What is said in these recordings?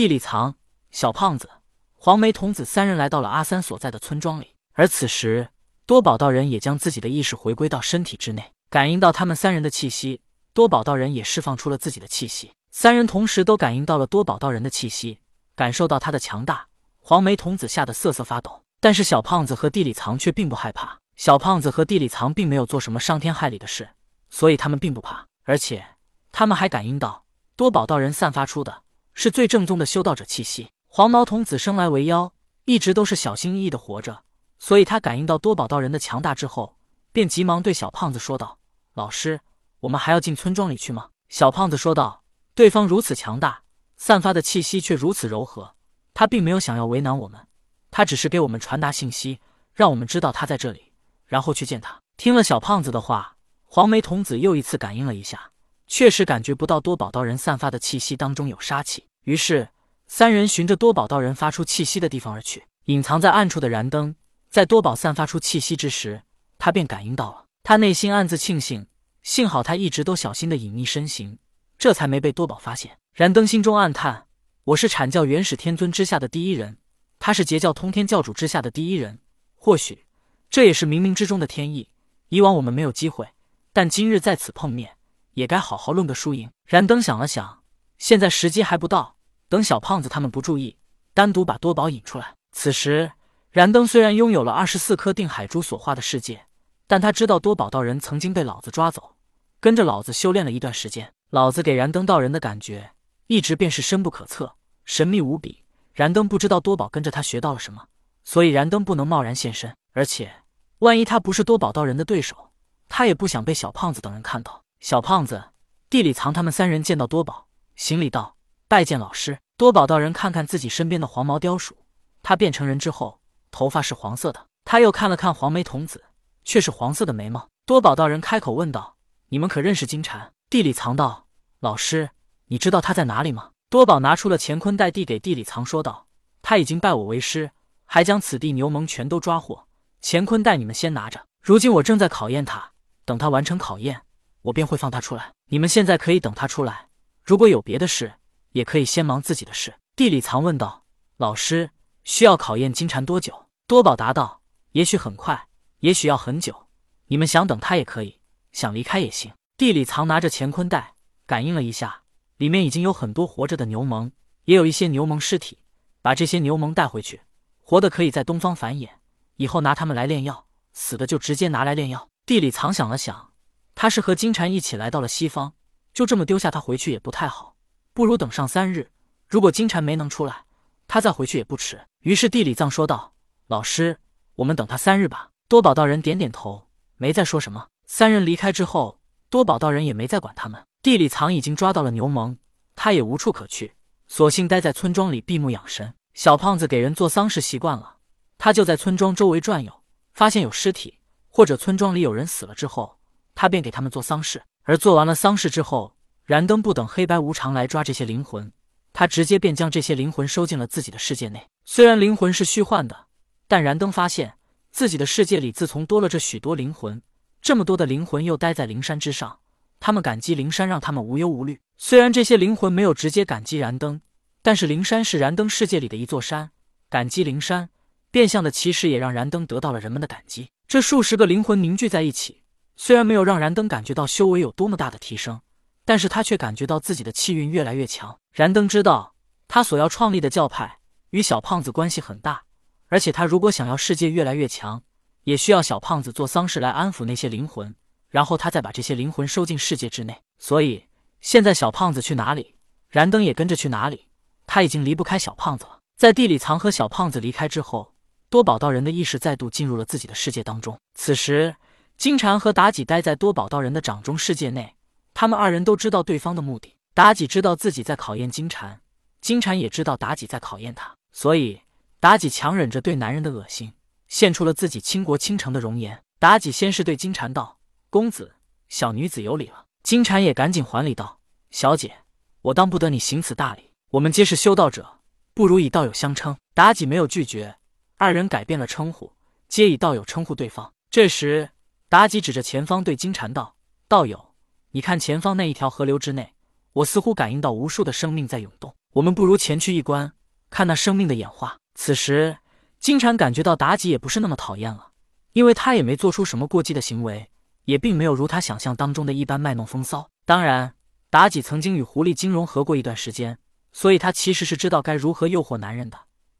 地里藏小胖子、黄眉童子三人来到了阿三所在的村庄里，而此时多宝道人也将自己的意识回归到身体之内，感应到他们三人的气息，多宝道人也释放出了自己的气息。三人同时都感应到了多宝道人的气息，感受到他的强大。黄眉童子吓得瑟瑟发抖，但是小胖子和地里藏却并不害怕。小胖子和地里藏并没有做什么伤天害理的事，所以他们并不怕。而且他们还感应到多宝道人散发出的是最正宗的修道者气息。黄毛童子生来为妖，一直都是小心翼翼的活着，所以他感应到多宝道人的强大之后，便急忙对小胖子说道：“老师，我们还要进村庄里去吗？”小胖子说道。对方如此强大，散发的气息却如此柔和，他并没有想要为难我们，他只是给我们传达信息，让我们知道他在这里，然后去见他。听了小胖子的话，黄眉童子又一次感应了一下，确实感觉不到多宝道人散发的气息当中有杀气。于是三人循着多宝道人发出气息的地方而去。隐藏在暗处的燃灯，在多宝散发出气息之时，他便感应到了。他内心暗自庆幸，幸好他一直都小心的隐匿身形。这才没被多宝发现。燃灯心中暗叹：“我是阐教元始天尊之下的第一人，他是截教通天教主之下的第一人。或许这也是冥冥之中的天意。以往我们没有机会，但今日在此碰面，也该好好论个输赢。”燃灯想了想，现在时机还不到，等小胖子他们不注意，单独把多宝引出来。此时，燃灯虽然拥有了二十四颗定海珠所化的世界，但他知道多宝道人曾经被老子抓走，跟着老子修炼了一段时间。老子给燃灯道人的感觉一直便是深不可测、神秘无比。燃灯不知道多宝跟着他学到了什么，所以燃灯不能贸然现身。而且，万一他不是多宝道人的对手，他也不想被小胖子等人看到。小胖子、地里藏他们三人见到多宝，行礼道：“拜见老师。”多宝道人看看自己身边的黄毛雕鼠，他变成人之后头发是黄色的。他又看了看黄眉童子，却是黄色的眉毛。多宝道人开口问道：“你们可认识金蝉？”地里藏道，老师，你知道他在哪里吗？多宝拿出了乾坤袋递给地里藏，说道：“他已经拜我为师，还将此地牛虻全都抓获。乾坤袋你们先拿着。如今我正在考验他，等他完成考验，我便会放他出来。你们现在可以等他出来。如果有别的事，也可以先忙自己的事。”地里藏问道：“老师，需要考验金蝉多久？”多宝答道：“也许很快，也许要很久。你们想等他也可以，想离开也行。”地里藏拿着乾坤袋，感应了一下，里面已经有很多活着的牛虻，也有一些牛虻尸体。把这些牛虻带回去，活的可以在东方繁衍，以后拿它们来炼药；死的就直接拿来炼药。地里藏想了想，他是和金蝉一起来到了西方，就这么丢下他回去也不太好，不如等上三日。如果金蝉没能出来，他再回去也不迟。于是地里藏说道：“老师，我们等他三日吧。”多宝道人点点头，没再说什么。三人离开之后。多宝道人也没再管他们。地里藏已经抓到了牛虻，他也无处可去，索性待在村庄里闭目养神。小胖子给人做丧事习惯了，他就在村庄周围转悠，发现有尸体或者村庄里有人死了之后，他便给他们做丧事。而做完了丧事之后，燃灯不等黑白无常来抓这些灵魂，他直接便将这些灵魂收进了自己的世界内。虽然灵魂是虚幻的，但燃灯发现自己的世界里自从多了这许多灵魂。这么多的灵魂又待在灵山之上，他们感激灵山，让他们无忧无虑。虽然这些灵魂没有直接感激燃灯，但是灵山是燃灯世界里的一座山，感激灵山，变相的其实也让燃灯得到了人们的感激。这数十个灵魂凝聚在一起，虽然没有让燃灯感觉到修为有多么大的提升，但是他却感觉到自己的气运越来越强。燃灯知道，他所要创立的教派与小胖子关系很大，而且他如果想要世界越来越强。也需要小胖子做丧事来安抚那些灵魂，然后他再把这些灵魂收进世界之内。所以现在小胖子去哪里，燃灯也跟着去哪里。他已经离不开小胖子了。在地里藏和小胖子离开之后，多宝道人的意识再度进入了自己的世界当中。此时，金蝉和妲己待在多宝道人的掌中世界内，他们二人都知道对方的目的。妲己知道自己在考验金蝉，金蝉也知道妲己在考验他，所以妲己强忍着对男人的恶心。献出了自己倾国倾城的容颜。妲己先是对金蝉道：“公子，小女子有礼了。”金蝉也赶紧还礼道：“小姐，我当不得你行此大礼。我们皆是修道者，不如以道友相称。”妲己没有拒绝，二人改变了称呼，皆以道友称呼对方。这时，妲己指着前方对金蝉道：“道友，你看前方那一条河流之内，我似乎感应到无数的生命在涌动。我们不如前去一观，看那生命的演化。此时，金蝉感觉到妲己也不是那么讨厌了，因为他也没做出什么过激的行为，也并没有如他想象当中的一般卖弄风骚。当然，妲己曾经与狐狸精融合过一段时间，所以她其实是知道该如何诱惑男人的。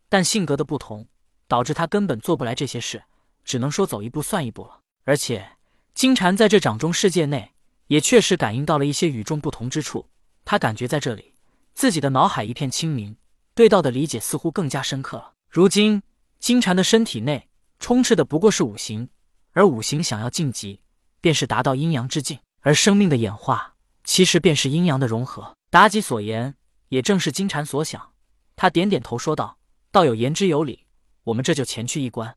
但性格的不同，导致她根本做不来这些事，只能说走一步算一步了。而且，金蝉在这掌中世界内，也确实感应到了一些与众不同之处。他感觉在这里，自己的脑海一片清明，对道的理解似乎更加深刻了。如今，金蝉的身体内充斥的不过是五行，而五行想要晋级，便是达到阴阳之境，而生命的演化，其实便是阴阳的融合。妲己所言，也正是金蝉所想。他点点头说道：“道友言之有理，我们这就前去一观。”